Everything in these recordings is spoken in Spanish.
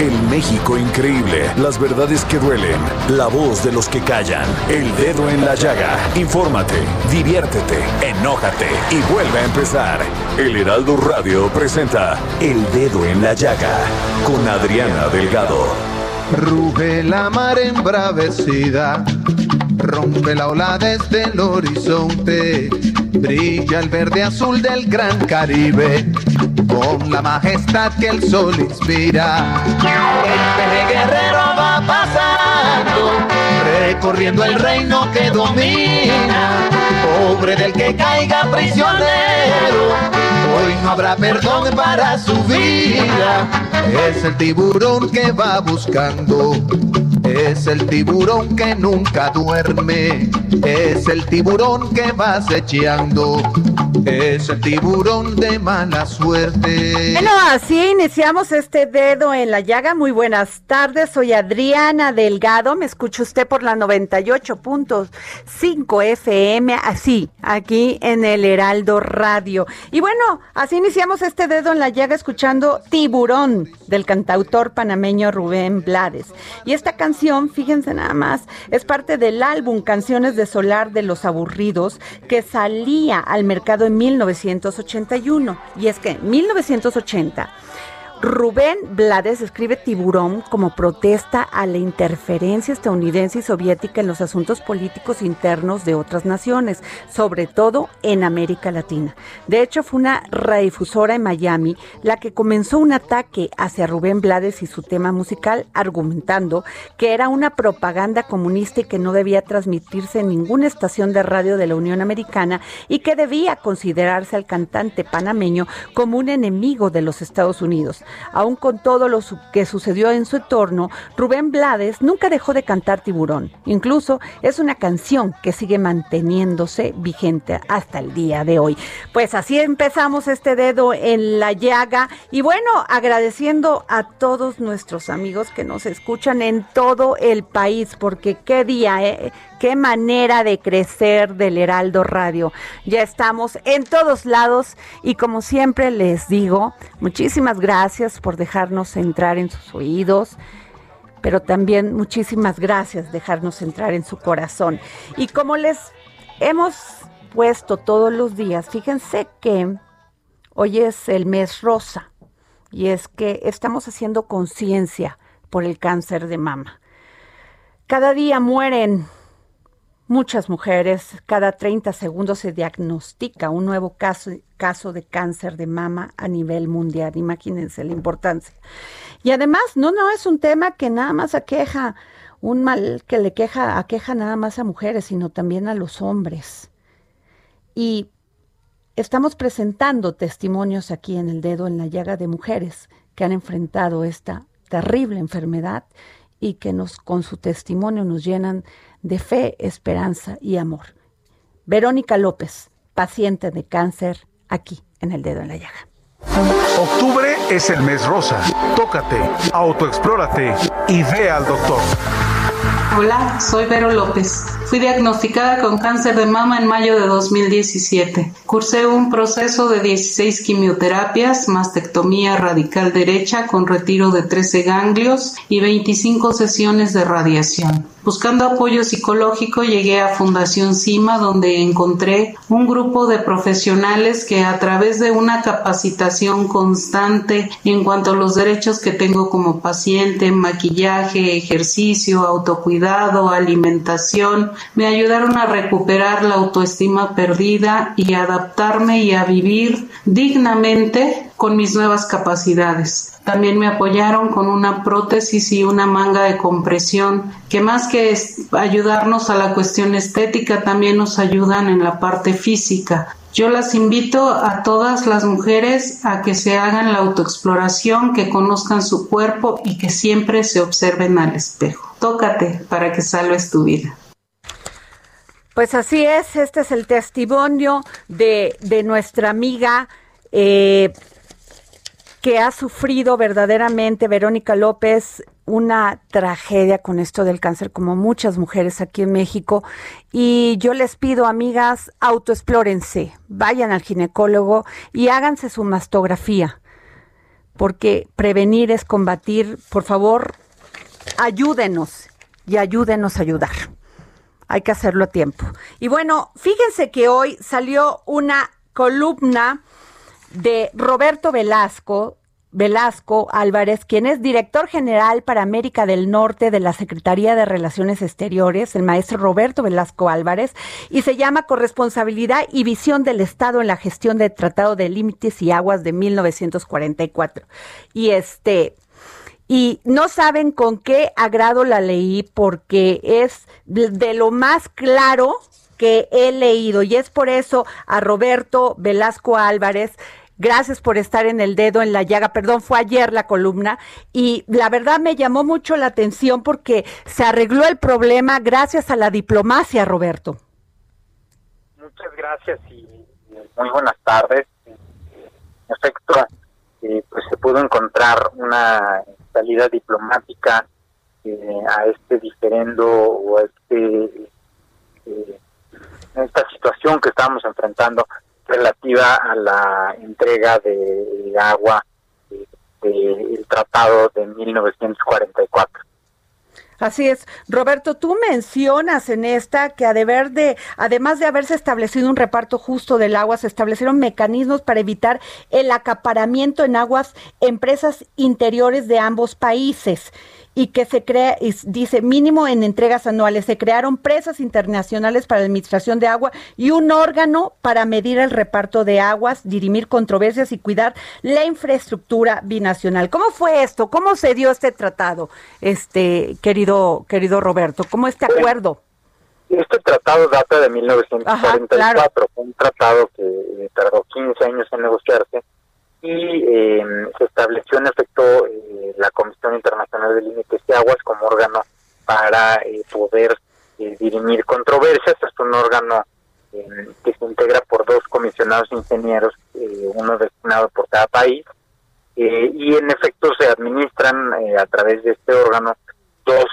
El México increíble, las verdades que duelen, la voz de los que callan, el dedo en la llaga. Infórmate, diviértete, enójate y vuelve a empezar. El Heraldo Radio presenta El Dedo en la Llaga con Adriana Delgado. Ruge la mar embravecida, rompe la ola desde el horizonte, brilla el verde azul del gran Caribe, con la majestad que el sol inspira. El guerrero va pasando, recorriendo el reino que domina, pobre del que caiga prisionero, hoy no habrá perdón para su vida. Es el tiburón que va buscando. Es el tiburón que nunca duerme. Es el tiburón que va acechando. Es el tiburón de mala suerte. Bueno, así iniciamos este dedo en la llaga. Muy buenas tardes. Soy Adriana Delgado. Me escucha usted por la 98.5 FM. Así, aquí en el Heraldo Radio. Y bueno, así iniciamos este dedo en la llaga escuchando Tiburón del cantautor panameño Rubén Blades. Y esta canción, fíjense nada más, es parte del álbum Canciones de Solar de los Aburridos que salía al mercado en 1981. Y es que en 1980 Rubén Blades escribe Tiburón como protesta a la interferencia estadounidense y soviética en los asuntos políticos internos de otras naciones, sobre todo en América Latina. De hecho, fue una radiodifusora en Miami la que comenzó un ataque hacia Rubén Blades y su tema musical, argumentando que era una propaganda comunista y que no debía transmitirse en ninguna estación de radio de la Unión Americana y que debía considerarse al cantante panameño como un enemigo de los Estados Unidos. Aún con todo lo que sucedió en su entorno, Rubén Blades nunca dejó de cantar Tiburón. Incluso es una canción que sigue manteniéndose vigente hasta el día de hoy. Pues así empezamos este dedo en la llaga y bueno, agradeciendo a todos nuestros amigos que nos escuchan en todo el país, porque qué día, ¿eh? Qué manera de crecer del Heraldo Radio. Ya estamos en todos lados y como siempre les digo, muchísimas gracias por dejarnos entrar en sus oídos, pero también muchísimas gracias dejarnos entrar en su corazón. Y como les hemos puesto todos los días, fíjense que hoy es el mes rosa y es que estamos haciendo conciencia por el cáncer de mama. Cada día mueren muchas mujeres, cada 30 segundos se diagnostica un nuevo caso, de cáncer de mama a nivel mundial. Imagínense la importancia. Y además, no, no es un tema que nada más aqueja, un mal que le queja, aqueja nada más a mujeres, sino también a los hombres. Y estamos presentando testimonios aquí en el dedo en la llaga de mujeres que han enfrentado esta terrible enfermedad y que nos con su testimonio nos llenan de fe, esperanza y amor. Verónica López, paciente de cáncer aquí en el dedo en la llaga. Octubre es el mes rosa. Tócate, autoexplórate y ve al doctor. Hola, soy Vero López. Fui diagnosticada con cáncer de mama en mayo de 2017. Cursé un proceso de 16 quimioterapias, mastectomía radical derecha con retiro de 13 ganglios y 25 sesiones de radiación. Buscando apoyo psicológico llegué a Fundación CIMA donde encontré un grupo de profesionales que a través de una capacitación constante en cuanto a los derechos que tengo como paciente, maquillaje, ejercicio, autocuidado, alimentación, me ayudaron a recuperar la autoestima perdida y adaptarme y a vivir dignamente con mis nuevas capacidades. También me apoyaron con una prótesis y una manga de compresión, que más que ayudarnos a la cuestión estética, también nos ayudan en la parte física. Yo las invito a todas las mujeres a que se hagan la autoexploración, que conozcan su cuerpo y que siempre se observen al espejo. Tócate para que salves tu vida. Pues así es, este es el testimonio de, de nuestra amiga eh, que ha sufrido verdaderamente Verónica López una tragedia con esto del cáncer, como muchas mujeres aquí en México. Y yo les pido, amigas, autoexplórense, vayan al ginecólogo y háganse su mastografía, porque prevenir es combatir. Por favor, ayúdenos y ayúdenos a ayudar. Hay que hacerlo a tiempo. Y bueno, fíjense que hoy salió una columna de Roberto Velasco, Velasco Álvarez, quien es director general para América del Norte de la Secretaría de Relaciones Exteriores, el maestro Roberto Velasco Álvarez, y se llama Corresponsabilidad y Visión del Estado en la Gestión del Tratado de Límites y Aguas de 1944. Y este, y no saben con qué agrado la leí porque es de lo más claro que he leído y es por eso a Roberto Velasco Álvarez Gracias por estar en el dedo en la llaga. Perdón, fue ayer la columna y la verdad me llamó mucho la atención porque se arregló el problema gracias a la diplomacia, Roberto. Muchas gracias y muy buenas tardes. En efecto, eh, pues se pudo encontrar una salida diplomática eh, a este diferendo o a este eh, esta situación que estamos enfrentando relativa a la entrega de agua del tratado de 1944. Así es. Roberto, tú mencionas en esta que a deber de, además de haberse establecido un reparto justo del agua, se establecieron mecanismos para evitar el acaparamiento en aguas empresas interiores de ambos países y que se crea, dice, mínimo en entregas anuales. Se crearon presas internacionales para la administración de agua y un órgano para medir el reparto de aguas, dirimir controversias y cuidar la infraestructura binacional. ¿Cómo fue esto? ¿Cómo se dio este tratado, este querido, querido Roberto? ¿Cómo este acuerdo? Este tratado data de 1944, un tratado que tardó 15 años en negociarse y eh, se estableció en efecto eh, la Comisión Internacional de Límites de Aguas como órgano para eh, poder dirimir controversias. Es un órgano que se integra por dos comisionados ingenieros, uno destinado por cada país, y en efecto se administran a través de este órgano dos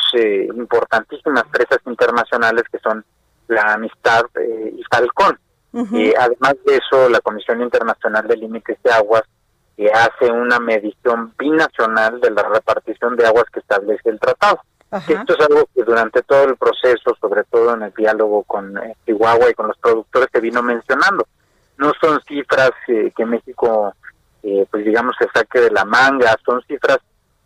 importantísimas presas internacionales que son la Amistad y Falcón. además de eso, la Comisión Internacional de Límites de Aguas que hace una medición binacional de la repartición de aguas que establece el tratado. Esto es algo que durante todo el proceso, sobre todo en el diálogo con eh, Chihuahua y con los productores, se vino mencionando. No son cifras eh, que México, eh, pues digamos, se saque de la manga, son cifras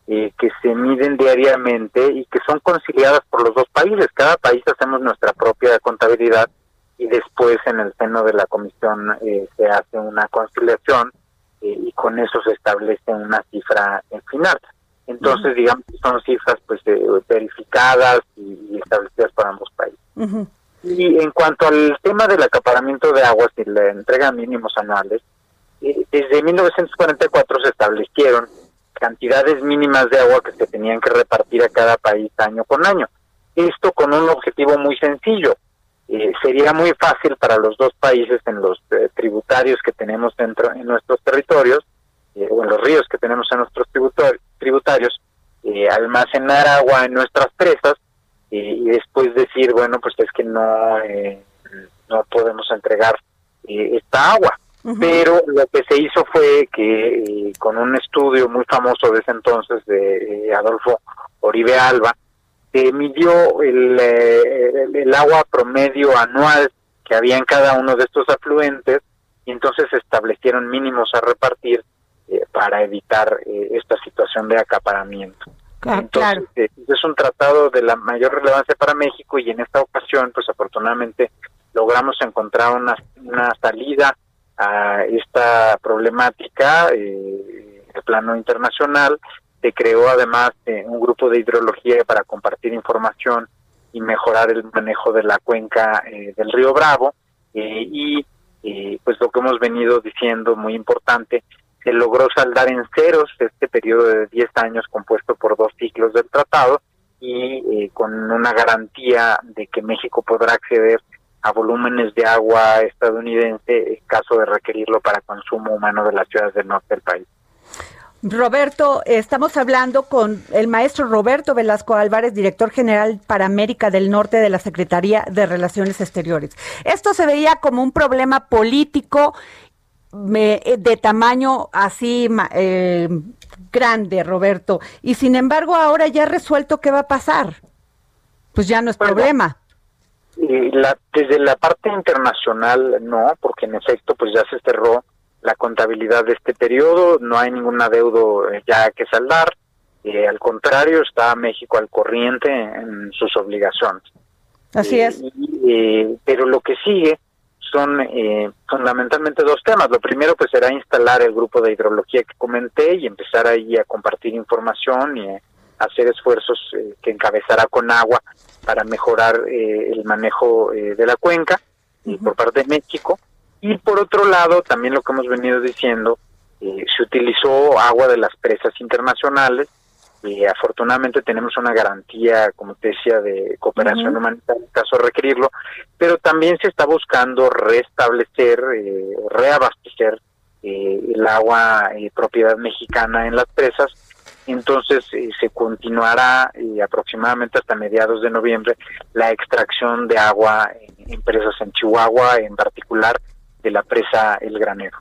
que se miden diariamente y que son conciliadas por los dos países. Cada país hacemos nuestra propia contabilidad y después en el seno de la comisión se hace una conciliación eh, y con eso se establece una cifra en final. Entonces, digamos que son cifras pues eh, verificadas y, establecidas por ambos países. Y en cuanto al tema del acaparamiento de aguas y la entrega mínimos anuales, eh, desde 1944 se establecieron cantidades mínimas de agua que se tenían que repartir a cada país año con año. Esto con un objetivo muy sencillo, eh, sería muy fácil para los dos países en los eh, tributarios que tenemos dentro en nuestros territorios eh, o en los ríos que tenemos en nuestros tributarios almacenar agua en nuestras presas y después decir, bueno, pues es que no, no podemos entregar esta agua. Pero lo que se hizo fue que con un estudio muy famoso de ese entonces de Adolfo Oribe Alba, se midió el, el, agua promedio anual que había en cada uno de estos afluentes y entonces se establecieron mínimos a repartir eh, para evitar eh, esta situación de acaparamiento. entonces, eh, es un tratado de la mayor relevancia para México y en esta ocasión, pues afortunadamente logramos encontrar una, una salida a esta problemática eh, el plano internacional. Se creó además un grupo de hidrología para compartir información y mejorar el manejo de la cuenca del río Bravo. y pues lo que hemos venido diciendo, muy importante, se logró saldar en ceros este periodo de 10 años compuesto por dos ciclos del tratado y eh, con una garantía de que México podrá acceder a volúmenes de agua estadounidense en caso de requerirlo para consumo humano de las ciudades del norte del país. Roberto, estamos hablando con el maestro Roberto Velasco Álvarez, director general para América del Norte de la Secretaría de Relaciones Exteriores. Esto se veía como un problema político eh, de tamaño así eh, grande, Roberto, y sin embargo ahora ya resuelto qué va a pasar. Pues ya no es problema. La, desde la parte internacional no, porque en efecto pues ya se cerró la contabilidad de este periodo, no hay ningún adeudo eh, ya que saldar, eh, al contrario, está México al corriente en sus obligaciones. Así es. Eh, pero lo que sigue son fundamentalmente dos temas. Lo primero pues será instalar el grupo de hidrología que comenté y empezar ahí a compartir información y hacer esfuerzos que encabezará con agua para mejorar el manejo de la cuenca por parte de México. Y por otro lado, también lo que hemos venido diciendo, eh, se utilizó agua de las presas internacionales. y afortunadamente tenemos una garantía, como te decía, de cooperación humanitaria en caso de requerirlo, pero también se está buscando restablecer, eh, reabastecer eh, el agua propiedad mexicana en las presas. Entonces se continuará aproximadamente hasta mediados de noviembre la extracción de agua en presas en Chihuahua en particular de la presa El Granero.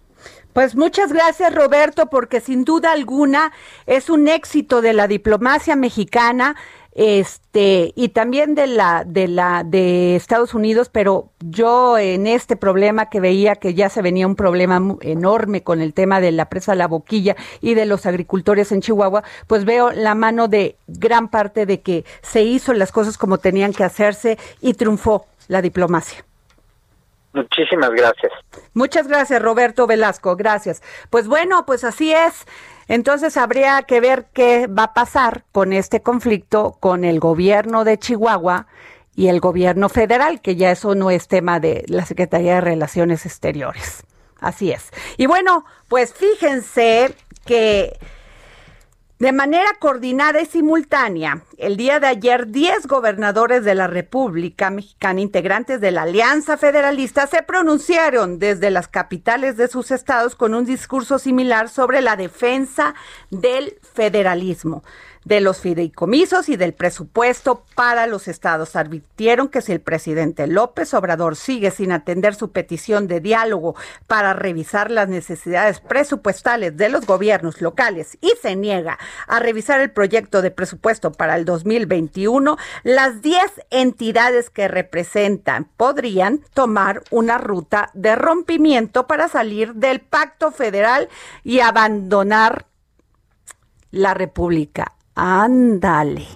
Pues muchas gracias Roberto, porque sin duda alguna es un éxito de la diplomacia mexicana este y también de la de la de Estados Unidos, pero yo en este problema que veía que ya se venía un problema enorme con el tema de la presa La Boquilla y de los agricultores en Chihuahua, pues veo la mano de gran parte de que se hizo las cosas como tenían que hacerse y triunfó la diplomacia. Muchísimas gracias. Muchas gracias, Roberto Velasco. Gracias. Pues bueno, pues así es. Entonces habría que ver qué va a pasar con este conflicto con el gobierno de Chihuahua y el gobierno federal, que ya eso no es tema de la Secretaría de Relaciones Exteriores. Así es. Y bueno, pues fíjense que de manera coordinada y simultánea, el día de ayer, 10 gobernadores de la República Mexicana, integrantes de la Alianza Federalista, se pronunciaron desde las capitales de sus estados con un discurso similar sobre la defensa del federalismo de los fideicomisos y del presupuesto para los estados. Advirtieron que si el presidente López Obrador sigue sin atender su petición de diálogo para revisar las necesidades presupuestales de los gobiernos locales y se niega a revisar el proyecto de presupuesto para el 2021, las 10 entidades que representan podrían tomar una ruta de rompimiento para salir del pacto federal y abandonar la República. Ándale.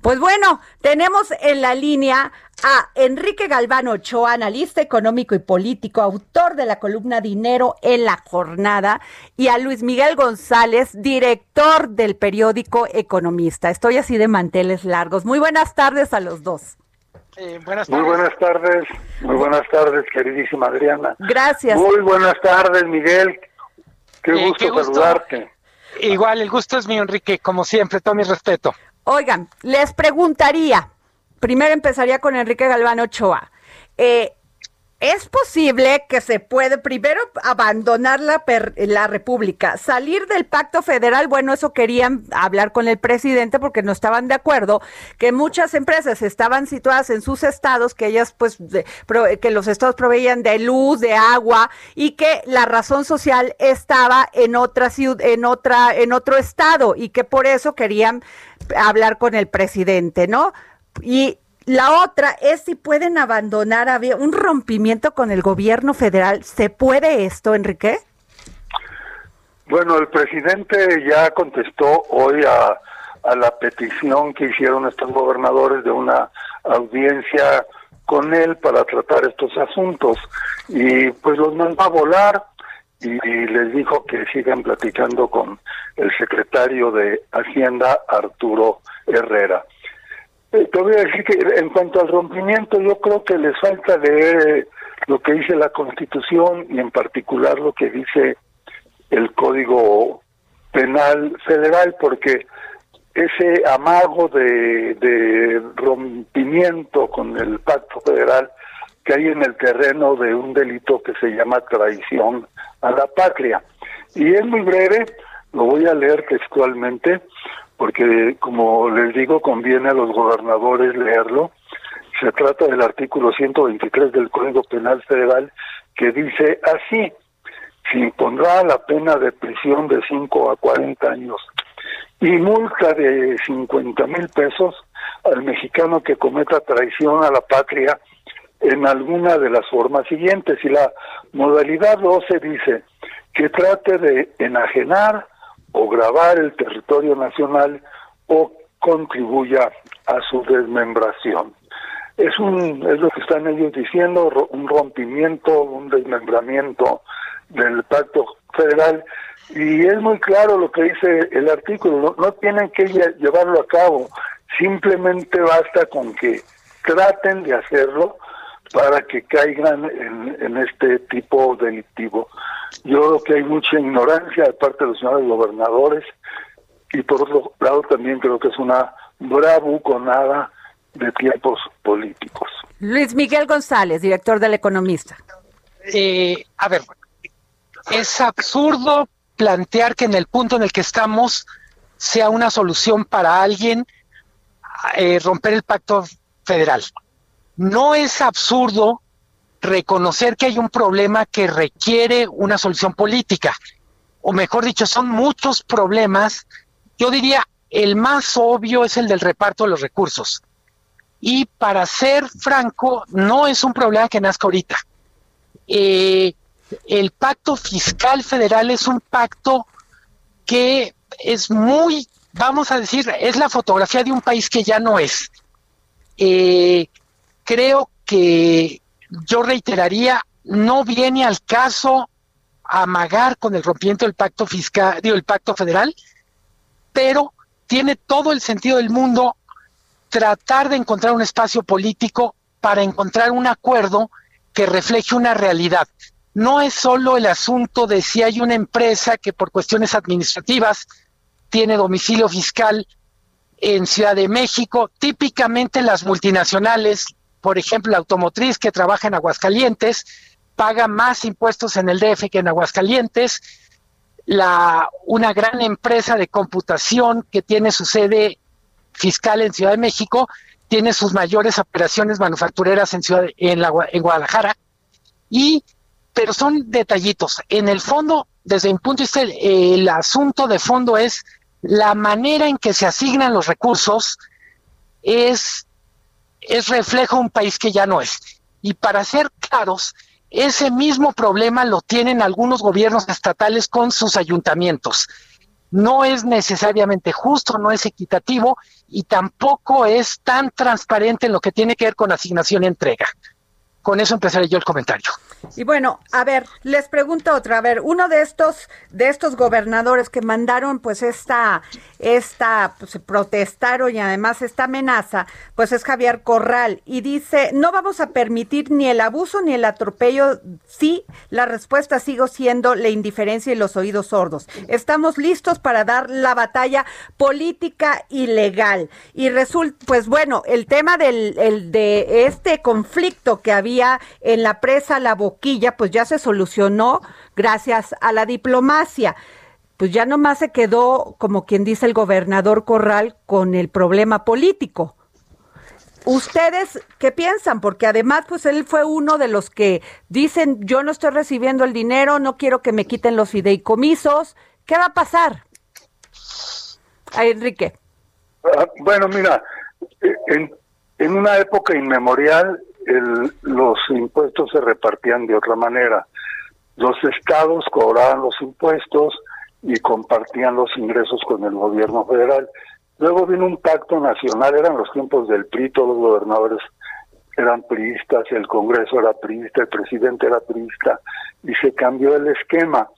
Pues bueno, tenemos en la línea a Enrique Galván Ochoa, analista económico y político, autor de la columna Dinero en la Jornada, y a Luis Miguel González, director del periódico Economista. Estoy así de manteles largos. Muy buenas tardes a los dos. Eh, buenas tardes. Muy buenas tardes, muy buenas tardes, queridísima Adriana. Gracias. Muy buenas tardes, Miguel. Qué, eh, gusto, qué gusto saludarte. Igual, el gusto es mío, Enrique, como siempre, todo mi respeto. Oigan, les preguntaría, primero empezaría con Enrique Galván Ochoa. Eh, es posible que se puede primero abandonar la, la República, salir del pacto federal, bueno, eso querían hablar con el presidente porque no estaban de acuerdo, que muchas empresas estaban situadas en sus estados, que ellas pues, que los estados proveían de luz, de agua y que la razón social estaba en otra ciudad, en otra, en otro estado y que por eso querían hablar con el presidente, ¿no? Y la otra es si pueden abandonar, había un rompimiento con el gobierno federal. ¿Se puede esto, Enrique? Bueno, el presidente ya contestó hoy a, la petición que hicieron estos gobernadores de una audiencia con él para tratar estos asuntos y pues los mandó a volar y les dijo que sigan platicando con el secretario de Hacienda Arturo Herrera. Eh, te voy a decir que en cuanto al rompimiento, yo creo que les falta leer lo que dice la Constitución y en particular lo que dice el Código Penal Federal, porque ese amago de, de rompimiento con el pacto federal que hay en el terreno de un delito que se llama traición a la patria. Y es muy breve, lo voy a leer textualmente porque como les digo, conviene a los gobernadores leerlo. Se trata del artículo 123 del Código Penal Federal que dice así, se impondrá la pena de prisión de 5 a 40 años y multa de 50 mil pesos al mexicano que cometa traición a la patria en alguna de las formas siguientes. Y la modalidad 12 dice que trate de enajenar, o grabar el territorio nacional o contribuya a su desmembración. Es, un, es lo que están ellos diciendo, un rompimiento, un desmembramiento del pacto federal y es muy claro lo que dice el artículo, no, tienen que llevarlo a cabo, simplemente basta con que traten de hacerlo para que caigan en, en este tipo delictivo. Yo creo que hay mucha ignorancia de parte de los señores gobernadores y por otro lado también creo que es una bravuconada de tiempos políticos. Luis Miguel González, director del Economista. Eh, a ver, es absurdo plantear que en el punto en el que estamos sea una solución para alguien eh, romper el pacto federal. No es absurdo reconocer que hay un problema que requiere una solución política, o mejor dicho, son muchos problemas. Yo diría, el más obvio es el del reparto de los recursos. Y para ser franco, no es un problema que nazca ahorita. Eh, el pacto fiscal federal es un pacto que es muy, vamos a decir, es la fotografía de un país que ya no es. Eh, creo que yo reiteraría, no viene al caso amagar con el rompimiento del pacto fiscal, digo, el pacto federal, pero tiene todo el sentido del mundo tratar de encontrar un espacio político para encontrar un acuerdo que refleje una realidad. No es solo el asunto de si hay una empresa que por cuestiones administrativas tiene domicilio fiscal en Ciudad de México, típicamente las multinacionales por ejemplo, la automotriz que trabaja en Aguascalientes paga más impuestos en el DF que en Aguascalientes. La, una gran empresa de computación que tiene su sede fiscal en Ciudad de México tiene sus mayores operaciones manufactureras en, Ciudad, en, en Guadalajara. Y, pero son detallitos. En el fondo, desde mi punto de vista, el asunto de fondo es la manera en que se asignan los recursos es es reflejo de un país que ya no es. Y para ser claros, ese mismo problema lo tienen algunos gobiernos estatales con sus ayuntamientos. No es necesariamente justo, no es equitativo y tampoco es tan transparente en lo que tiene que ver con asignación y entrega. Con eso empezaré yo el comentario. Y bueno, a ver, les pregunto otra, a ver, uno de estos de estos gobernadores que mandaron pues esta esta pues protestaron y además esta amenaza, pues es Javier Corral y dice, "No vamos a permitir ni el abuso ni el atropello, sí, la respuesta sigue siendo la indiferencia y los oídos sordos. Estamos listos para dar la batalla política y legal." Y resulta pues bueno, el tema del el de este conflicto que había en la presa La Boquilla, pues ya se solucionó gracias a la diplomacia. Pues ya nomás se quedó, como quien dice el gobernador Corral, con el problema político. ¿Ustedes qué piensan? Porque además, pues él fue uno de los que dicen, yo no estoy recibiendo el dinero, no quiero que me quiten los fideicomisos. ¿Qué va a pasar? A Enrique. Ah, bueno, mira, en, en una época inmemorial los impuestos se repartían de otra manera. Los estados cobraban los impuestos y compartían los ingresos con el gobierno federal. Luego vino un pacto nacional, eran los tiempos del PRI, todos los gobernadores eran priistas, el Congreso era priista, el presidente era priista, y se cambió el esquema.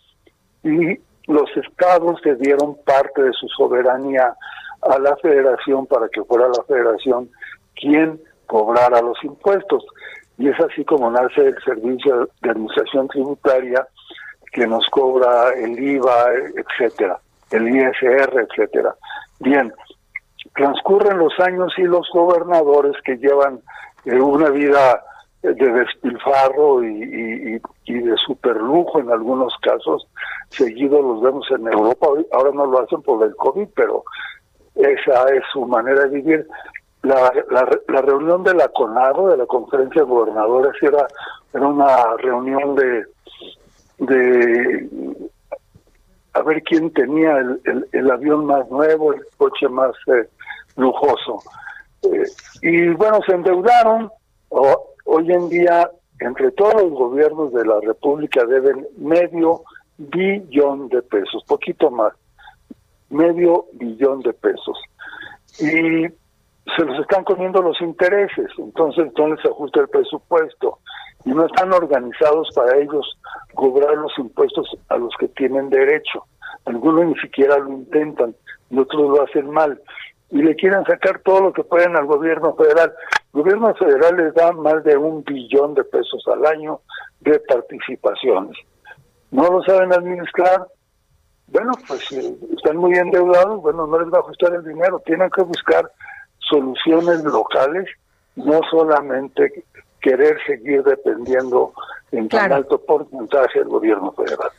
Y los estados se dieron parte de su soberanía a la federación para que fuera la federación quien cobrara los impuestos. Y es así como nace el Servicio de Administración Tributaria que nos cobra el IVA, etcétera, el ISR, etcétera. Bien, transcurren los años y los gobernadores que llevan eh, una vida de despilfarro y, y, de superlujo en algunos casos, seguido los vemos en Europa, ahora no lo hacen por el COVID, pero esa es su manera de vivir. La, reunión de la CONAGO, de la Conferencia de Gobernadores, era, era una reunión de, de a ver quién tenía el, el, avión más nuevo, el coche más eh, lujoso. Eh, y bueno, se endeudaron. hoy en día, entre todos los gobiernos de la República deben medio billón de pesos, poquito más medio billón de pesos. Y se los están comiendo los intereses, entonces entonces se ajusta el presupuesto y no están organizados para ellos cobrar los impuestos a los que tienen derecho. Algunos ni siquiera lo intentan y otros lo hacen mal y le quieren sacar todo lo que pueden al gobierno federal. El gobierno federal les da más de un billón de pesos al año de participaciones. No lo saben administrar, bueno, pues eh, están muy endeudados, bueno, no les va a ajustar el dinero, tienen que buscar soluciones locales, no solamente querer seguir dependiendo en tan alto porcentaje del gobierno federal.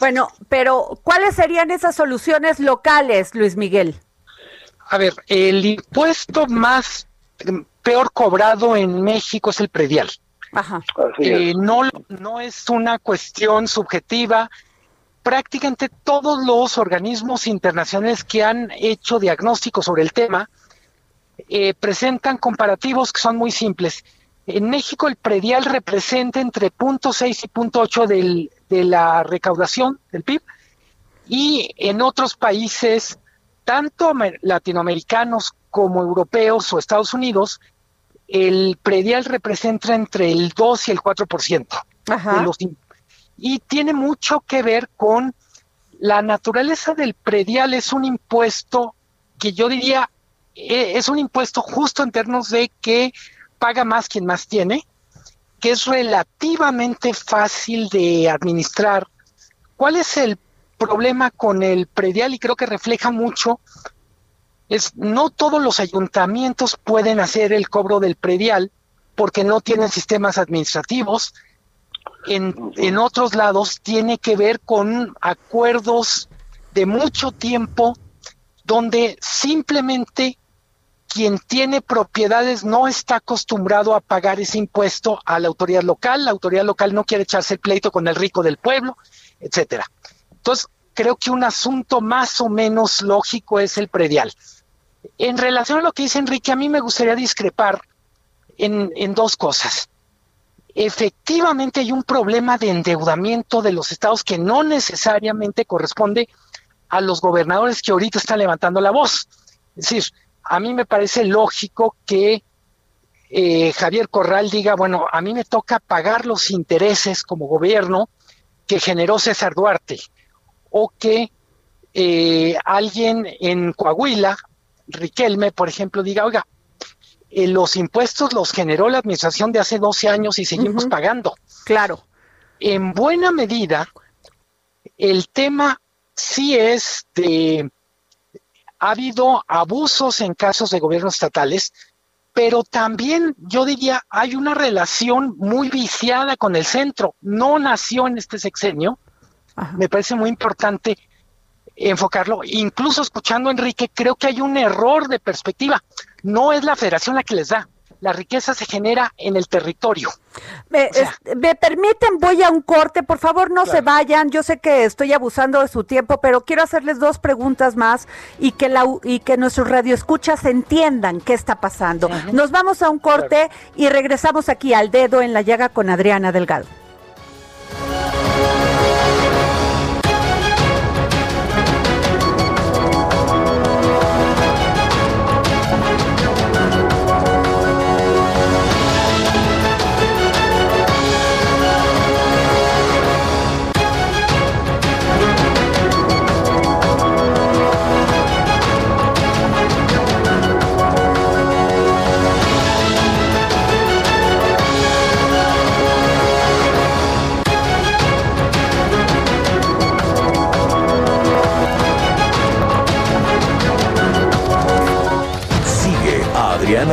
Bueno, pero ¿cuáles serían esas soluciones locales, Luis Miguel? A ver, el impuesto más em, peor cobrado en México es el predial. Ajá. Eh, no, no es una cuestión subjetiva, prácticamente todos los organismos internacionales que han hecho diagnósticos sobre el tema eh, presentan comparativos que son muy simples. En México el predial representa entre 0.6 y 0.8 de la recaudación del PIB y en otros países, tanto latinoamericanos como europeos o Estados Unidos, el predial representa entre el 2 y el 4% de los, y tiene mucho que ver con la naturaleza del predial. Es un impuesto que yo diría es un impuesto justo en términos de que paga más quien más tiene, que es relativamente fácil de administrar. ¿Cuál es el problema con el predial? Y creo que refleja mucho es no todos los ayuntamientos pueden hacer el cobro del predial porque no tienen sistemas administrativos, en, en otros lados tiene que ver con acuerdos de mucho tiempo donde simplemente quien tiene propiedades no está acostumbrado a pagar ese impuesto a la autoridad local, la autoridad local no quiere echarse el pleito con el rico del pueblo, etcétera. Entonces, creo que un asunto más o menos lógico es el predial. En relación a lo que dice Enrique, a mí me gustaría discrepar en, en dos cosas efectivamente hay un problema de endeudamiento de los estados que no necesariamente corresponde a los gobernadores que ahorita están levantando la voz. Es decir, a mí me parece lógico que eh, Javier Corral diga, bueno, a mí me toca pagar los intereses como gobierno que generó César Duarte, o que eh, alguien en Coahuila, Riquelme, por ejemplo, diga, oiga, eh, los impuestos los generó la administración de hace 12 años y seguimos pagando. Claro. En buena medida, el tema sí es de... Ha habido abusos en casos de gobiernos estatales, pero también yo diría hay una relación muy viciada con el centro. No nació en este sexenio. Me parece muy importante enfocarlo. Incluso escuchando a Enrique, creo que hay un error de perspectiva. No es la federación la que les da, la riqueza se genera en el territorio. Me, permiten, voy a un corte, por favor no se vayan, yo sé que estoy abusando de su tiempo, pero quiero hacerles dos preguntas más y que, la, y que nuestros radioescuchas entiendan qué está pasando. Nos vamos a un corte y regresamos aquí al dedo en la llaga con Adriana Delgado.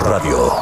Radio.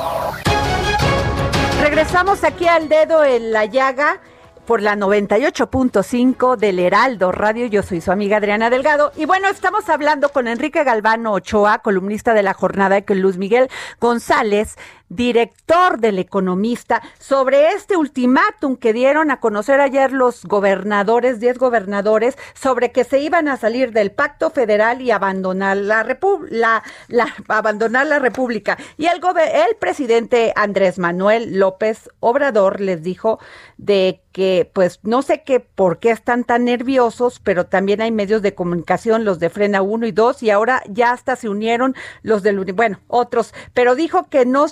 Regresamos aquí al dedo en la llaga por la 98.5 del Heraldo Radio. Yo soy su amiga Adriana Delgado. Y bueno, estamos hablando con Enrique Galvano Ochoa, columnista de la jornada, y con Luz Miguel González, director del Economista, sobre este ultimátum que dieron a conocer ayer los gobernadores, 10 gobernadores, sobre que se iban a salir del pacto federal y abandonar la, la, la abandonar la República. Y el, el presidente Andrés Manuel López Obrador les dijo de que pues no sé qué por qué están tan nerviosos, pero también hay medios de comunicación, los de Frena 1 y 2 y ahora ya hasta se unieron los del bueno, otros, pero dijo que no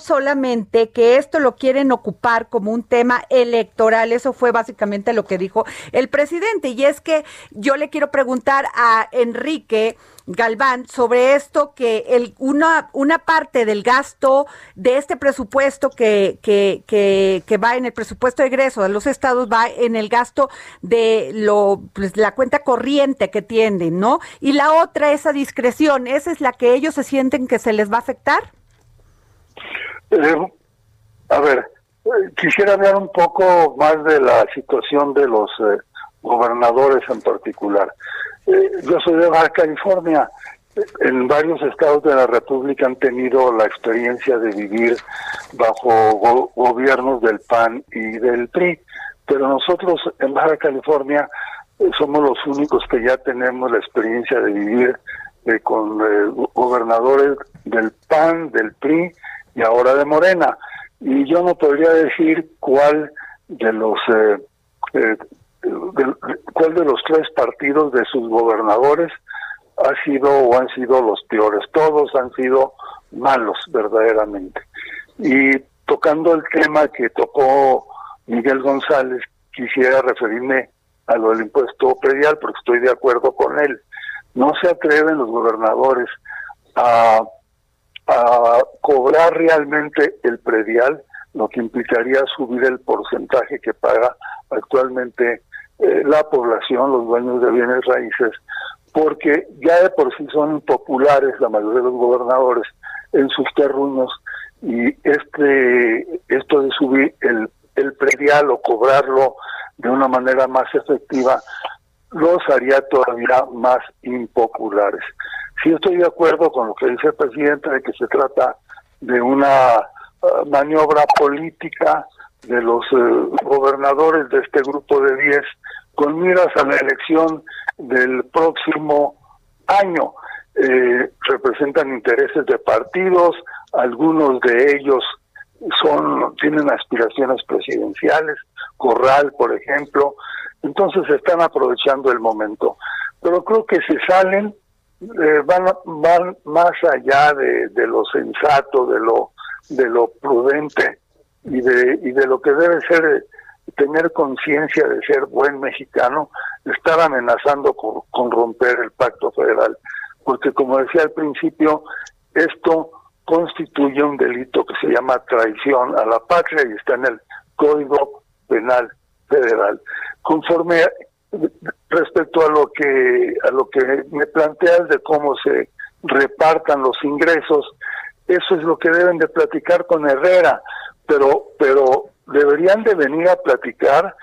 que esto lo quieren ocupar como un tema electoral, eso fue básicamente lo que dijo el presidente y es que yo le quiero preguntar a Enrique Galván sobre esto que el, una, una parte del gasto de este presupuesto que, que, que, que va en el presupuesto de egreso de los estados va en el gasto de lo pues, la cuenta corriente que tienen, ¿no? Y la otra, esa discreción, ¿esa es la que ellos se sienten que se les va a afectar? Eh, a ver, eh, quisiera hablar un poco más de la situación de los eh, gobernadores en particular. Yo soy de Baja California. En varios estados de la República han tenido la experiencia de vivir bajo gobiernos del PAN y del PRI, pero nosotros en Baja California somos los únicos que ya tenemos la experiencia de vivir eh, con gobernadores del PAN, del PRI y ahora de Morena. Y yo no podría decir cuál de los cuál de los tres partidos de sus gobernadores ha sido o han sido los peores. Todos han sido malos, verdaderamente. Y tocando el tema que tocó Miguel González, quisiera referirme a lo del impuesto predial, porque estoy de acuerdo con él. No se atreven los gobernadores a, a cobrar realmente el predial, lo que implicaría subir el porcentaje que paga actualmente eh, la población, los dueños de bienes raíces, porque ya de por sí son populares la mayoría de los gobernadores en sus terruños y este esto de subir el, el predial o cobrarlo de una manera más efectiva los haría todavía más impopulares. Sí estoy de acuerdo con lo que dice el presidente de que se trata de una ah, maniobra política de los eh, gobernadores de este grupo de 10 con miras a la elección del próximo año. eh, representan intereses de partidos, algunos de ellos son tienen aspiraciones presidenciales, Corral, por ejemplo, entonces están aprovechando el momento. Pero creo que si salen, eh, van, van más allá de, de lo sensato, de lo, de lo prudente y de, y de lo que debe ser tener conciencia de ser buen mexicano, estar amenazando con romper el pacto federal. Porque como decía al principio, esto constituye un delito que se llama traición a la patria y está en el Código Penal Federal. Conforme respecto a lo que a lo que me planteas de cómo se repartan los ingresos, eso es lo que deben de platicar con Herrera, pero pero deberían de venir a platicar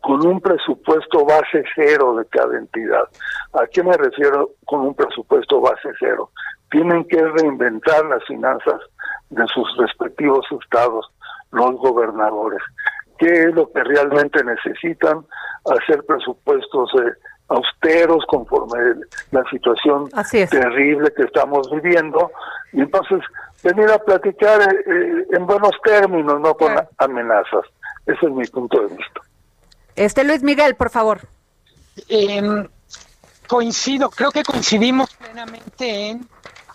con un presupuesto base cero de cada entidad. ¿A qué me refiero con un presupuesto base cero? Tienen que reinventar las finanzas de sus respectivos estados, los gobernadores. ¿Qué es lo que realmente necesitan? Hacer presupuestos eh, austeros conforme la situación terrible que estamos viviendo. Y entonces venir a platicar eh, eh, en buenos términos, no con amenazas. Ese es mi punto de vista. Este Luis Miguel, por favor. Em, coincido, creo que coincidimos plenamente en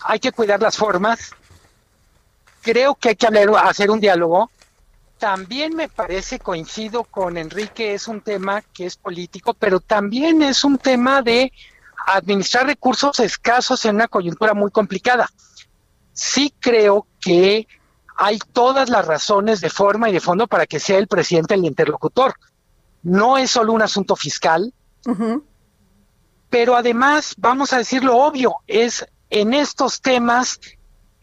hay que cuidar las formas. Creo que hay que hacer un diálogo. También me parece, coincido con Enrique, es un tema que es político, pero también es un tema de administrar recursos escasos en una coyuntura muy complicada. Sí creo que hay todas las razones de forma y de fondo para que sea el presidente el interlocutor no es solo un asunto fiscal, pero además, vamos a decir lo obvio, es en estos temas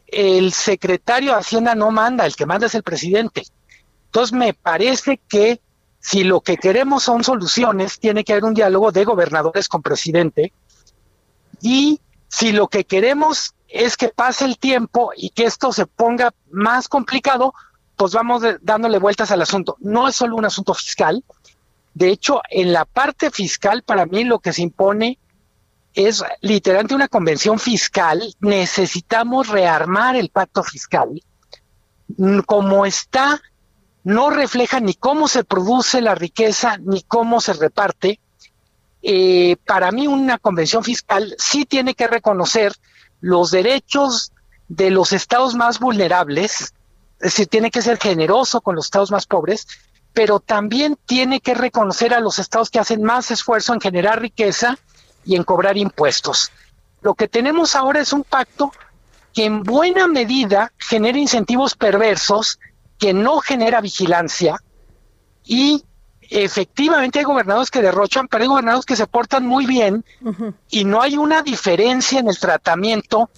el secretario de Hacienda no manda, el que manda es el presidente. Entonces me parece que si lo que queremos son soluciones, tiene que haber un diálogo de gobernadores con presidente. Y si lo que queremos es que pase el tiempo y que esto se ponga más complicado, pues vamos dándole vueltas al asunto. No es solo un asunto fiscal, de hecho, en la parte fiscal, para mí lo que se impone es literalmente una convención fiscal. Necesitamos rearmar el pacto fiscal. Como está, no refleja ni cómo se produce la riqueza ni cómo se reparte. Eh, para mí una convención fiscal sí tiene que reconocer los derechos de los estados más vulnerables, es decir, tiene que ser generoso con los estados más pobres, pero también tiene que reconocer a los estados que hacen más esfuerzo en generar riqueza y en cobrar impuestos. Lo que tenemos ahora es un pacto que en buena medida genera incentivos perversos, que no genera vigilancia y efectivamente hay gobernadores que derrochan, pero hay gobernadores que se portan muy bien y no hay una diferencia en el tratamiento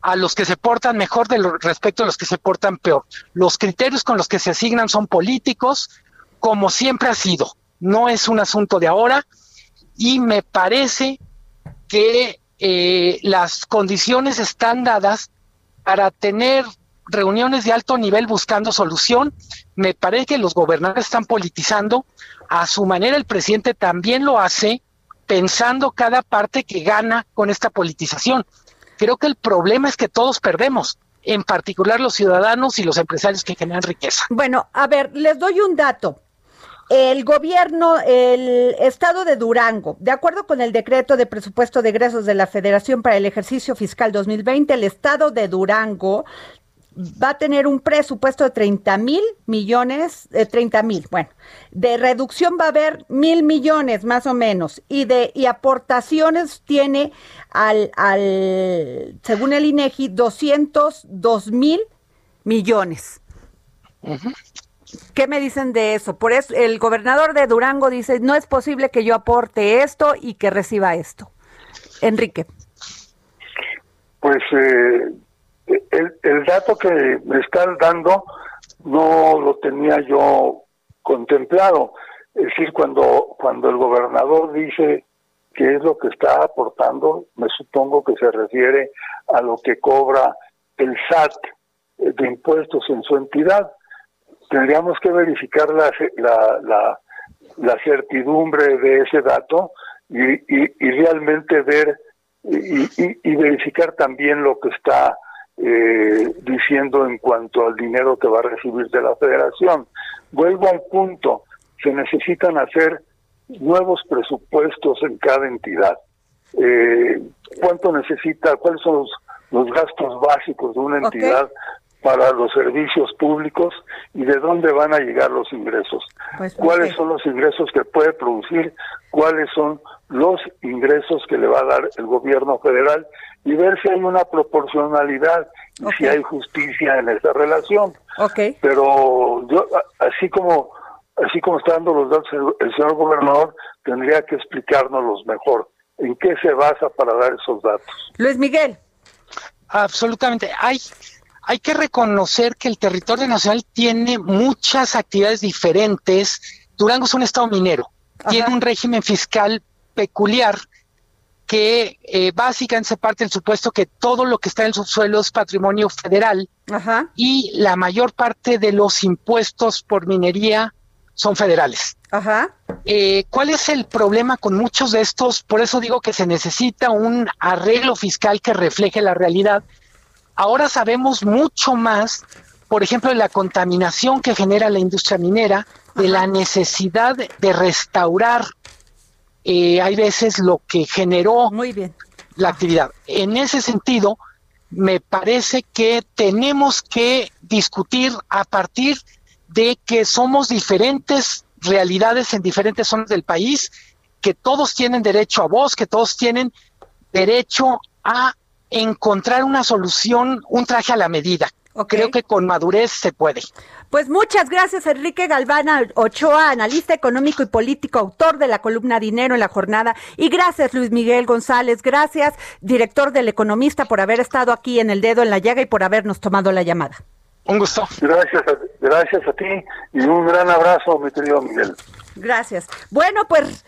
a los que se portan mejor de respecto a los que se portan peor. Los criterios con los que se asignan son políticos, como siempre ha sido. No es un asunto de ahora y me parece que eh, las condiciones están dadas para tener reuniones de alto nivel buscando solución. Me parece que los gobernadores están politizando. A su manera el presidente también lo hace pensando cada parte que gana con esta politización. Creo que el problema es que todos perdemos, en particular los ciudadanos y los empresarios que generan riqueza. Bueno, a ver, les doy un dato. El gobierno, el estado de Durango, de acuerdo con el decreto de presupuesto de egresos de la Federación para el ejercicio fiscal 2020, el estado de Durango va a tener un presupuesto de 30 mil millones, de 30 mil, bueno, de reducción va a haber mil millones más o menos, y de y aportaciones tiene al, al según el INEGI, 202 mil millones. ¿Qué me dicen de eso? Por eso el gobernador de Durango dice, no es posible que yo aporte esto y que reciba esto. Enrique. Pues eh, el, el dato que me están dando no lo tenía yo contemplado. Es decir, cuando, cuando el gobernador dice qué es lo que está aportando, me supongo que se refiere a lo que cobra el SAT de impuestos en su entidad. Tendríamos que verificar la, la, la, certidumbre de ese dato y, y, y realmente ver y, verificar también lo que está eh, diciendo en cuanto al dinero que va a recibir de la federación. Vuelvo al punto, se necesitan hacer nuevos presupuestos en cada entidad. Eh, ¿Cuánto necesita, cuáles son los, gastos básicos de una entidad para los servicios públicos y de dónde van a llegar los ingresos? Pues, ¿Cuáles son los ingresos que puede producir? ¿Cuáles son los ingresos que le va a dar el gobierno federal? Y ver si hay una proporcionalidad y si hay justicia en esa relación. Pero yo, así como así como está dando los datos el, señor gobernador, tendría que explicárnoslos mejor. ¿En qué se basa para dar esos datos? Luis Miguel. Absolutamente. Hay, hay que reconocer que el territorio nacional tiene muchas actividades diferentes. Durango es un estado minero, tiene un régimen fiscal peculiar que eh, básicamente se parte del supuesto que todo lo que está en el subsuelo es patrimonio federal y la mayor parte de los impuestos por minería son federales. Ajá. Eh, ¿Cuál es el problema con muchos de estos? Por eso digo que se necesita un arreglo fiscal que refleje la realidad. Ahora sabemos mucho más, por ejemplo, de la contaminación que genera la industria minera, de la necesidad de restaurar, eh, hay veces lo que generó Muy bien. la actividad. En ese sentido, me parece que tenemos que discutir a partir de que somos diferentes realidades en diferentes zonas del país, que todos tienen derecho a voz, que todos tienen derecho a encontrar una solución, un traje a la medida. Creo que con madurez se puede. Pues muchas gracias, Enrique Galvana Ochoa, analista económico y político, autor de la columna Dinero en la Jornada. Y gracias, Luis Miguel González. Gracias, director del Economista, por haber estado aquí en el dedo en la llaga y por habernos tomado la llamada. Un gusto. Gracias a, gracias a ti y un gran abrazo, mi querido Miguel. Gracias. Bueno, pues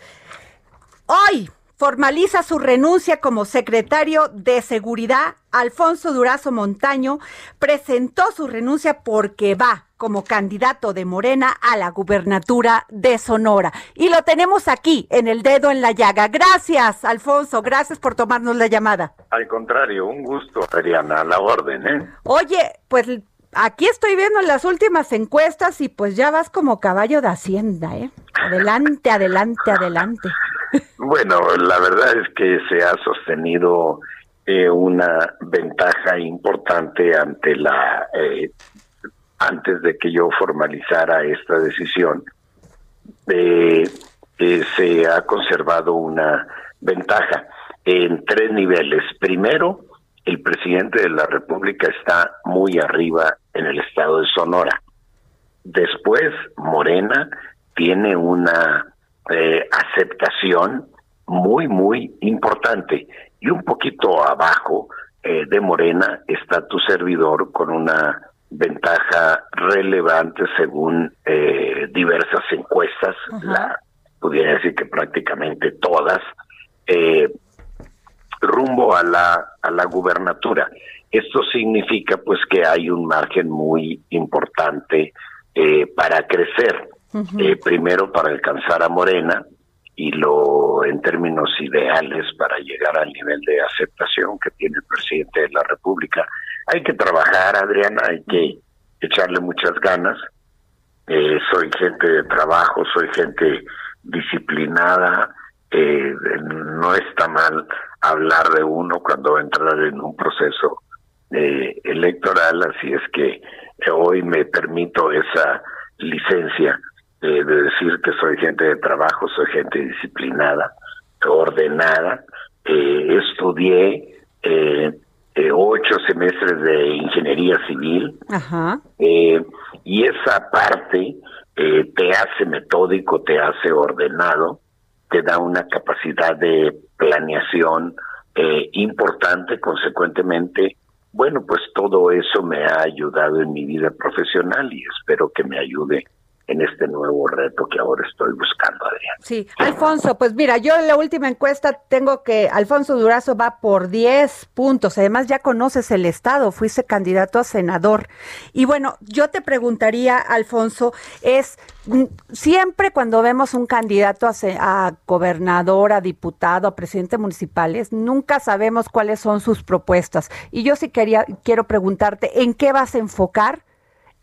hoy formaliza su renuncia como secretario de Seguridad. Alfonso Durazo Montaño presentó su renuncia porque va como candidato de Morena a la gubernatura de Sonora. Y lo tenemos aquí, en el dedo en la llaga. Gracias, Alfonso, gracias por tomarnos la llamada. Al contrario, un gusto, Ariana, a la orden, ¿eh? Oye, pues Aquí estoy viendo las últimas encuestas y pues ya vas como caballo de Hacienda, ¿eh? Adelante, adelante, adelante. Bueno, la verdad es que se ha sostenido eh, una ventaja importante ante la eh, antes de que yo formalizara esta decisión. Se ha conservado una ventaja en tres niveles. Primero, el presidente de la República está muy arriba en el estado de Sonora. Después, Morena tiene una eh, aceptación muy, muy importante. Y un poquito abajo eh, de Morena está tu servidor con una ventaja relevante según eh, diversas encuestas, la pudiera decir que prácticamente todas, rumbo a la, a la gubernatura. Esto significa pues que hay un margen muy importante eh, para crecer, eh, primero para alcanzar a Morena y lo en términos ideales para llegar al nivel de aceptación que tiene el presidente de la República. Hay que trabajar, Adriana, hay que echarle muchas ganas. Eh, soy gente de trabajo, soy gente disciplinada, eh, no está mal hablar de uno cuando va a entrar en un proceso eh, electoral, así es que eh, hoy me permito esa licencia de decir que soy gente de trabajo, soy gente disciplinada, ordenada, estudié ocho semestres de ingeniería civil y esa parte te hace metódico, te hace ordenado, te da una capacidad de planeación eh, importante, consecuentemente, bueno, pues todo eso me ha ayudado en mi vida profesional y espero que me ayude en este nuevo reto que ahora estoy buscando, Adrián. Sí, Alfonso, pues mira, yo en la última encuesta tengo que Alfonso Durazo va por 10 puntos, además ya conoces el Estado, fuiste candidato a senador. Y bueno, yo te preguntaría, Alfonso, es mm, siempre cuando vemos un candidato a, a gobernador, a diputado, a presidente municipales, nunca sabemos cuáles son sus propuestas. Y yo sí quería, quiero preguntarte, ¿en qué vas a enfocar?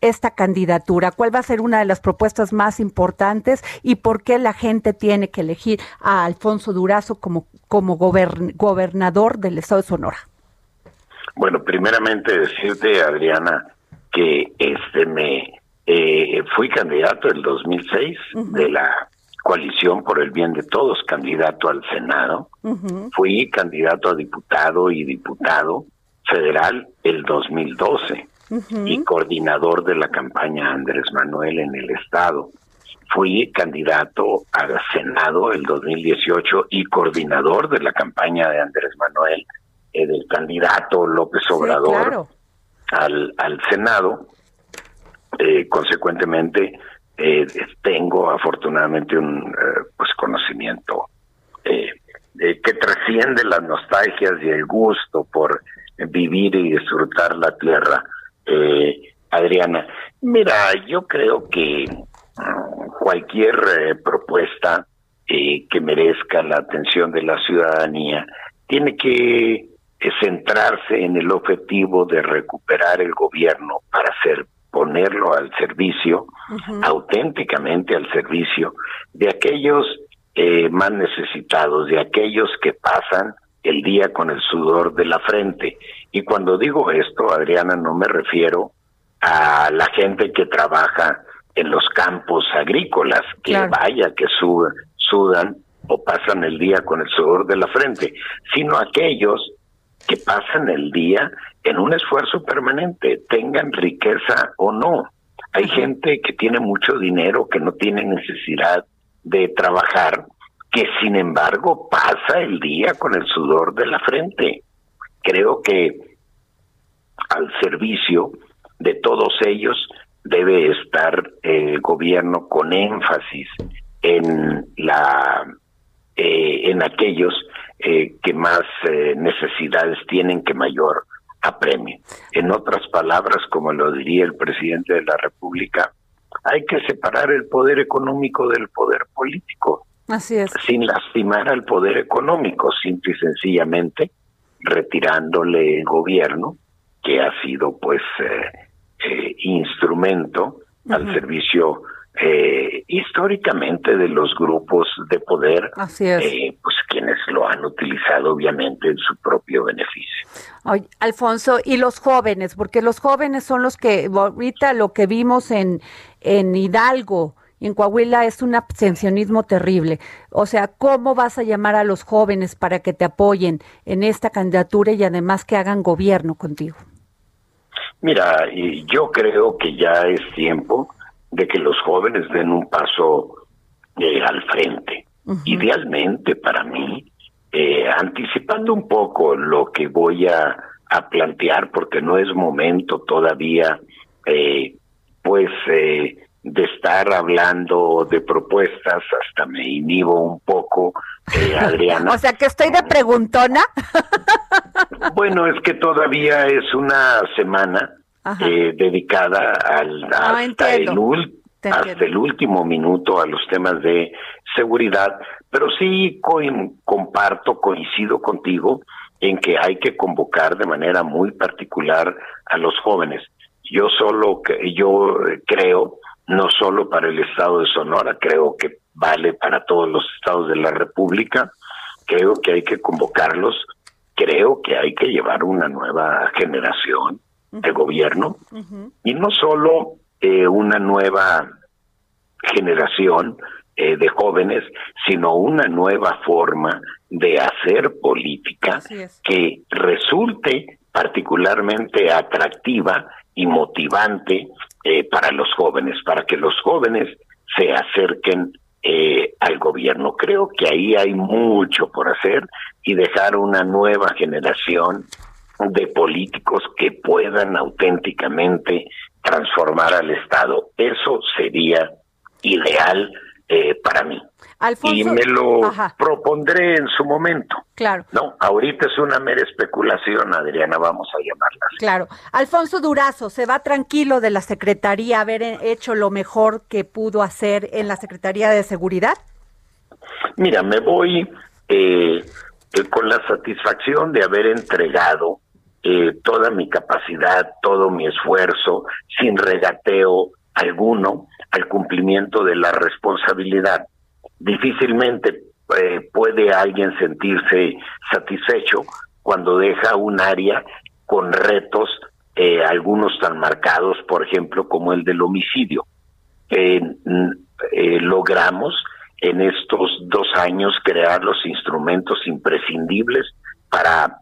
Esta candidatura? ¿Cuál va a ser una de las propuestas más importantes y por qué la gente tiene que elegir a Alfonso Durazo como, como gobernador del estado de Sonora? Bueno, primeramente decirte, Adriana, que este me eh, fui candidato el 2006 de la coalición por el bien de todos, candidato al Senado. Fui candidato a diputado y diputado federal el 2012 y coordinador de la campaña Andrés Manuel en el Estado. Fui candidato al Senado el 2018 y coordinador de la campaña de Andrés Manuel, eh, del candidato López Obrador al, al Senado. Eh, consecuentemente, eh, tengo afortunadamente un pues conocimiento que trasciende las nostalgias y el gusto por vivir y disfrutar la tierra eh, Adriana. Mira, yo creo que mm, cualquier eh, propuesta eh, que merezca la atención de la ciudadanía tiene que eh, centrarse en el objetivo de recuperar el gobierno para ponerlo al servicio, auténticamente al servicio de aquellos más necesitados, de aquellos que pasan el día con el sudor de la frente. Y cuando digo esto, Adriana, no me refiero a la gente que trabaja en los campos agrícolas, que vaya, que sudan o pasan el día con el sudor de la frente, sino aquellos que pasan el día en un esfuerzo permanente, tengan riqueza o no. Hay gente que tiene mucho dinero, que no tiene necesidad de trabajar que sin embargo pasa el día con el sudor de la frente. Creo que al servicio de todos ellos debe estar el gobierno con énfasis en la eh, en aquellos eh, que más eh, necesidades tienen que mayor apremio. En otras palabras, como lo diría el presidente de la República, hay que separar el poder económico del poder político. Así es. Sin lastimar al poder económico, simple y sencillamente retirándole el gobierno, que ha sido pues eh, eh, instrumento al servicio eh, históricamente de los grupos de poder, Así es. pues quienes lo han utilizado obviamente en su propio beneficio. Alfonso, y los jóvenes, porque los jóvenes son los que ahorita lo que vimos en, en Hidalgo, en Coahuila es un abstencionismo terrible. O sea, ¿cómo vas a llamar a los jóvenes para que te apoyen en esta candidatura y además que hagan gobierno contigo? Mira, yo creo que ya es tiempo de que los jóvenes den un paso eh, al frente. Idealmente para mí, eh, anticipando un poco lo que voy a, a, plantear, porque no es momento todavía, eh, pues eh, de estar hablando de propuestas, hasta me inhibo un poco, eh, Adriana. o sea que estoy de preguntona. bueno, es que todavía es una semana eh, dedicada al, ah, hasta, el hasta el último minuto a los temas de seguridad, pero sí comparto, coincido contigo en que hay que convocar de manera muy particular a los jóvenes. Yo solo, yo creo no solo para el estado de Sonora, creo que vale para todos los estados de la República, creo que hay que convocarlos, creo que hay que llevar una nueva generación de gobierno y no solo eh, una nueva generación eh, de jóvenes, sino una nueva forma de hacer política que resulte particularmente atractiva y motivante eh, para los jóvenes, para que los jóvenes se acerquen eh, al gobierno. Creo que ahí hay mucho por hacer y dejar una nueva generación de políticos que puedan auténticamente transformar al Estado. Eso sería ideal eh, para mí. Y me lo propondré en su momento. Claro. No, ahorita es una mera especulación, Adriana, vamos a llamarla. Claro. Alfonso Durazo, ¿se va tranquilo de la Secretaría haber hecho lo mejor que pudo hacer en la Secretaría de Seguridad? Mira, me voy eh, eh, con la satisfacción de haber entregado eh, toda mi capacidad, todo mi esfuerzo, sin regateo alguno, al cumplimiento de la responsabilidad. Difícilmente eh, puede alguien sentirse satisfecho cuando deja un área con retos, eh, algunos tan marcados, por ejemplo, como el del homicidio. Eh, logramos en estos dos años crear los instrumentos imprescindibles para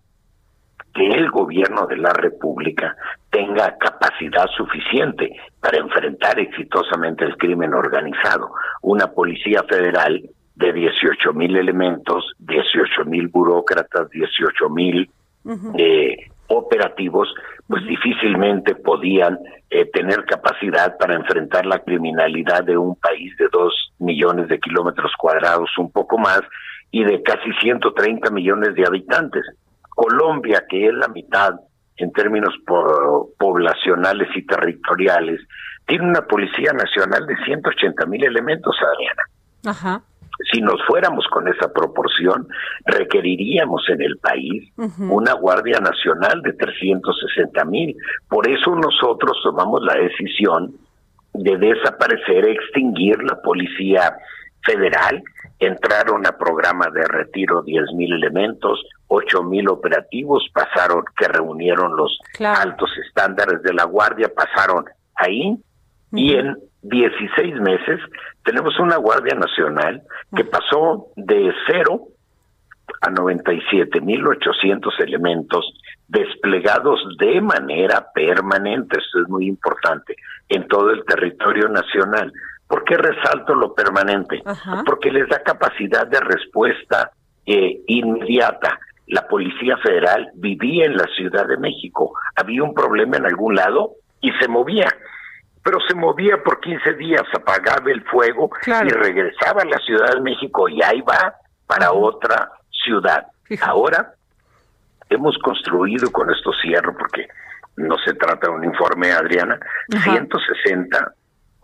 que el gobierno de la República tenga capacidad suficiente para enfrentar exitosamente el crimen organizado. Una policía federal de 18 mil elementos, 18 mil burócratas, 18 mil eh, operativos, pues difícilmente podían eh, tener capacidad para enfrentar la criminalidad de un país de dos millones de kilómetros cuadrados, un poco más, y de casi 130 millones de habitantes. Colombia, que es la mitad en términos poblacionales y territoriales, tiene una Policía Nacional de 180 mil elementos, Adriana. Ajá. Si nos fuéramos con esa proporción, requeriríamos en el país una Guardia Nacional de 360 mil. Por eso nosotros tomamos la decisión de desaparecer, extinguir la Policía Federal, entraron a programa de retiro 10 mil elementos, ocho mil operativos pasaron, que reunieron los altos estándares de la Guardia, pasaron ahí. Y en 16 meses tenemos una Guardia Nacional que pasó de cero a 97.800 elementos desplegados de manera permanente, esto es muy importante, en todo el territorio nacional. ¿Por qué resalto lo permanente? Porque les da capacidad de respuesta eh, inmediata la Policía Federal vivía en la Ciudad de México. Había un problema en algún lado y se movía. Pero se movía por 15 días, apagaba el fuego y regresaba a la Ciudad de México y ahí va para otra ciudad. Ahora hemos construido, con esto cierro porque no se trata de un informe, Adriana, 160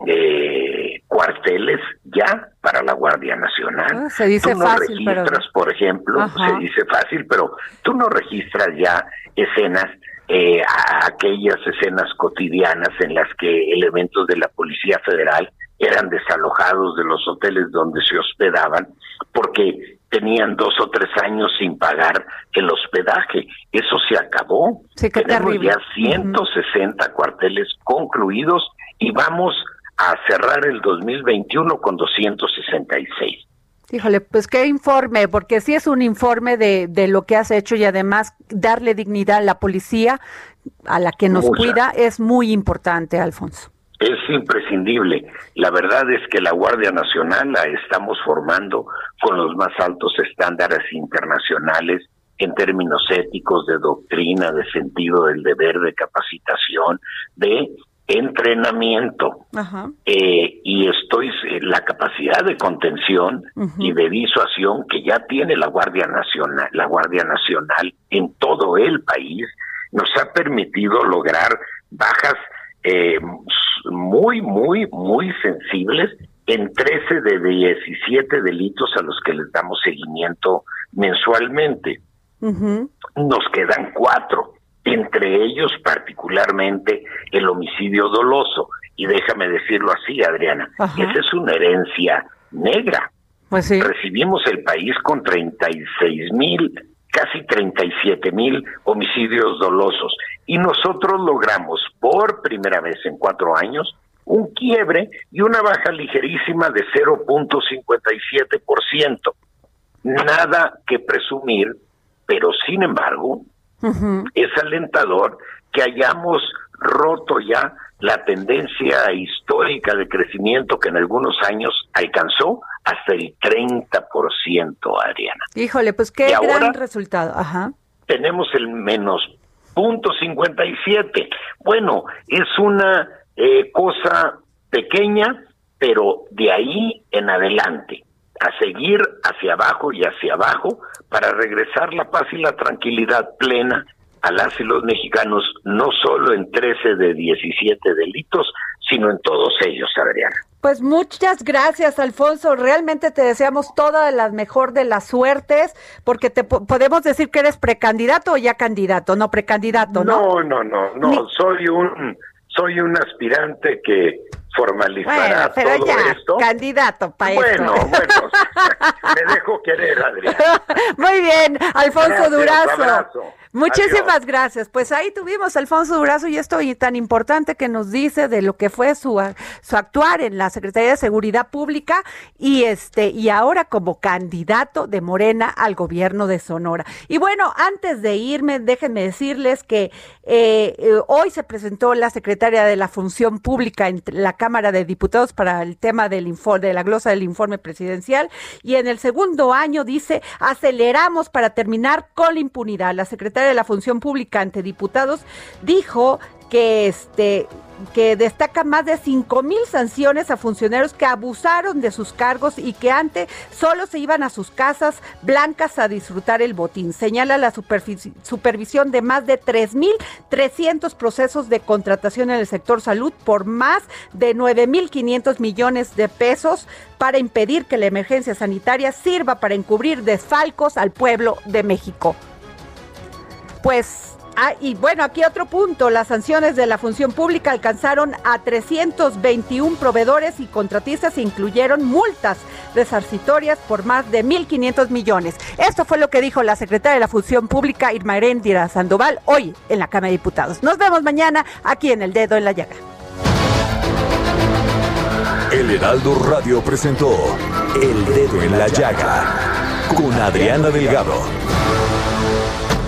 eh, cuarteles ya para la Guardia Nacional. Ah, se dice tú no fácil, registras, por ejemplo, se dice fácil, pero tú no registras ya escenas, eh, aquellas escenas cotidianas en las que elementos de la Policía Federal eran desalojados de los hoteles donde se hospedaban porque tenían dos o tres años sin pagar el hospedaje. Eso se acabó. Tenemos ya 160 cuarteles concluidos y vamos a cerrar el 2021 con 266. Híjole, pues qué informe, porque sí es un informe de, de lo que has hecho y además darle dignidad a la policía, a la que nos cuida, es muy importante, Alfonso. Es imprescindible. La verdad es que la Guardia Nacional la estamos formando con los más altos estándares internacionales en términos éticos, de doctrina, de sentido del deber, de capacitación, de entrenamiento eh, y estoy eh, la capacidad de contención y de disuasión que ya tiene la Guardia Nacional, la Guardia Nacional en todo el país nos ha permitido lograr bajas eh, muy muy muy sensibles en 13 de 17 delitos a los que les damos seguimiento mensualmente. Nos quedan cuatro entre ellos particularmente el homicidio doloso. Y déjame decirlo así, Adriana, esa es una herencia negra. Pues Recibimos el país con 36 mil, casi 37 mil homicidios dolosos. Y nosotros logramos por primera vez en cuatro años un quiebre y una baja ligerísima de 0.57%. Nada que presumir, pero sin embargo, es alentador que hayamos roto ya la tendencia histórica de crecimiento que en algunos años alcanzó hasta el 30%, Adriana. Híjole, pues qué gran resultado. Ajá. Tenemos el menos punto 57. Bueno, es una eh, cosa pequeña, pero de ahí en adelante, a seguir hacia abajo y hacia abajo para regresar la paz y la tranquilidad plena a las y los mexicanos, no solo en 13 de 17 delitos, sino en todos ellos, Adriana. Pues muchas gracias, Alfonso. Realmente te deseamos toda la mejor de las suertes, porque te podemos decir que eres precandidato o ya candidato, no precandidato, ¿no? No, no, no, no. Soy un soy un aspirante que formalizará pero todo ya, esto. Candidato para Bueno, bueno, me dejo querer, Adrián. Muy bien, Alfonso Durazo. Muchísimas gracias. Pues ahí tuvimos Alfonso Durazo y esto tan importante que nos dice de lo que fue su, su actuar en la Secretaría de Seguridad Pública y este y ahora como candidato de Morena al gobierno de Sonora. Y bueno, antes de irme, déjenme decirles que eh, eh, hoy se presentó la secretaria de la Función Pública en la Cámara de Diputados para el tema del informe, de la glosa del informe presidencial y en el segundo año dice aceleramos para terminar con la impunidad. La secretaria de la Función Pública ante diputados dijo que este que destaca más de cinco mil sanciones a funcionarios que abusaron de sus cargos y que antes solo se iban a sus casas blancas a disfrutar el botín. Señala la supervisión de más de tres mil trescientos procesos de contratación en el sector salud por más de nueve mil quinientos millones de pesos para impedir que la emergencia sanitaria sirva para encubrir desfalcos al pueblo de México. Pues, ah, y bueno, aquí otro punto, las sanciones de la función pública alcanzaron a 321 proveedores y contratistas e incluyeron multas resarcitorias por más de 1.500 millones. Esto fue lo que dijo la secretaria de la Función Pública, Irma Heréndira Sandoval, hoy en la Cámara de Diputados. Nos vemos mañana aquí en El Dedo en la Llaga. El Heraldo Radio presentó El Dedo en la Llaga con Adriana Delgado.